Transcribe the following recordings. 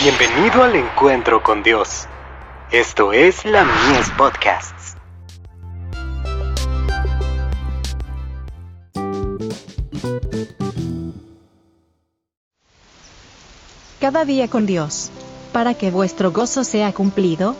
Bienvenido al encuentro con Dios. Esto es la Mies Podcasts. Cada día con Dios, para que vuestro gozo sea cumplido.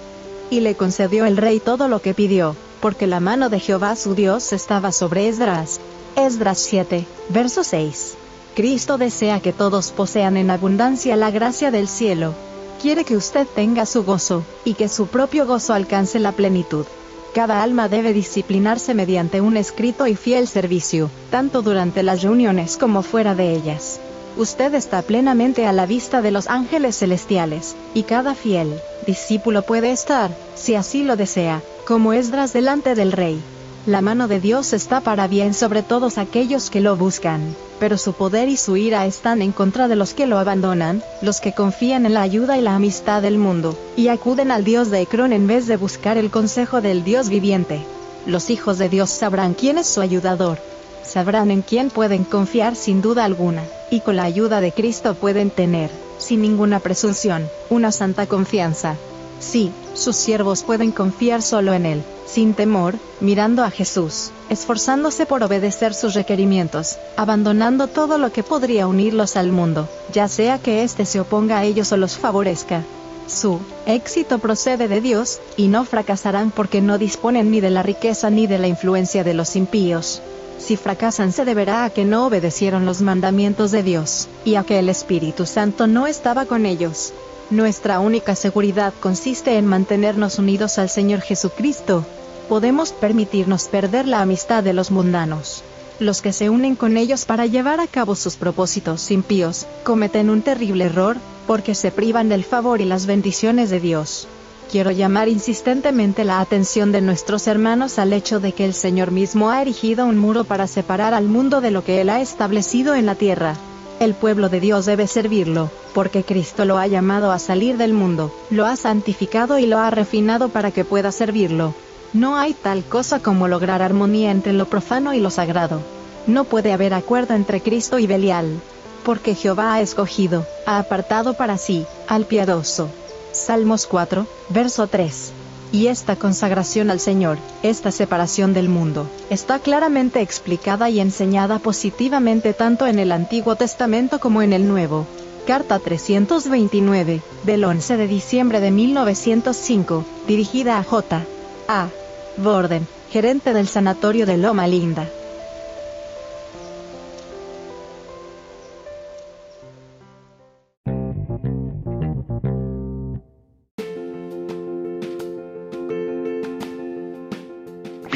Y le concedió el rey todo lo que pidió, porque la mano de Jehová su Dios estaba sobre Esdras. Esdras 7, verso 6. Cristo desea que todos posean en abundancia la gracia del cielo. Quiere que usted tenga su gozo, y que su propio gozo alcance la plenitud. Cada alma debe disciplinarse mediante un escrito y fiel servicio, tanto durante las reuniones como fuera de ellas. Usted está plenamente a la vista de los ángeles celestiales, y cada fiel discípulo puede estar, si así lo desea, como Esdras delante del rey. La mano de Dios está para bien sobre todos aquellos que lo buscan, pero su poder y su ira están en contra de los que lo abandonan, los que confían en la ayuda y la amistad del mundo, y acuden al Dios de Ecrón en vez de buscar el consejo del Dios viviente. Los hijos de Dios sabrán quién es su ayudador. Sabrán en quién pueden confiar sin duda alguna, y con la ayuda de Cristo pueden tener, sin ninguna presunción, una santa confianza. Sí, sus siervos pueden confiar solo en Él, sin temor, mirando a Jesús, esforzándose por obedecer sus requerimientos, abandonando todo lo que podría unirlos al mundo, ya sea que éste se oponga a ellos o los favorezca. Su éxito procede de Dios, y no fracasarán porque no disponen ni de la riqueza ni de la influencia de los impíos. Si fracasan se deberá a que no obedecieron los mandamientos de Dios, y a que el Espíritu Santo no estaba con ellos. Nuestra única seguridad consiste en mantenernos unidos al Señor Jesucristo. Podemos permitirnos perder la amistad de los mundanos. Los que se unen con ellos para llevar a cabo sus propósitos impíos, cometen un terrible error, porque se privan del favor y las bendiciones de Dios. Quiero llamar insistentemente la atención de nuestros hermanos al hecho de que el Señor mismo ha erigido un muro para separar al mundo de lo que Él ha establecido en la tierra. El pueblo de Dios debe servirlo, porque Cristo lo ha llamado a salir del mundo, lo ha santificado y lo ha refinado para que pueda servirlo. No hay tal cosa como lograr armonía entre lo profano y lo sagrado. No puede haber acuerdo entre Cristo y Belial. Porque Jehová ha escogido, ha apartado para sí, al piadoso. Salmos 4, verso 3. Y esta consagración al Señor, esta separación del mundo, está claramente explicada y enseñada positivamente tanto en el Antiguo Testamento como en el Nuevo. Carta 329, del 11 de diciembre de 1905, dirigida a J. A. Borden, gerente del Sanatorio de Loma Linda.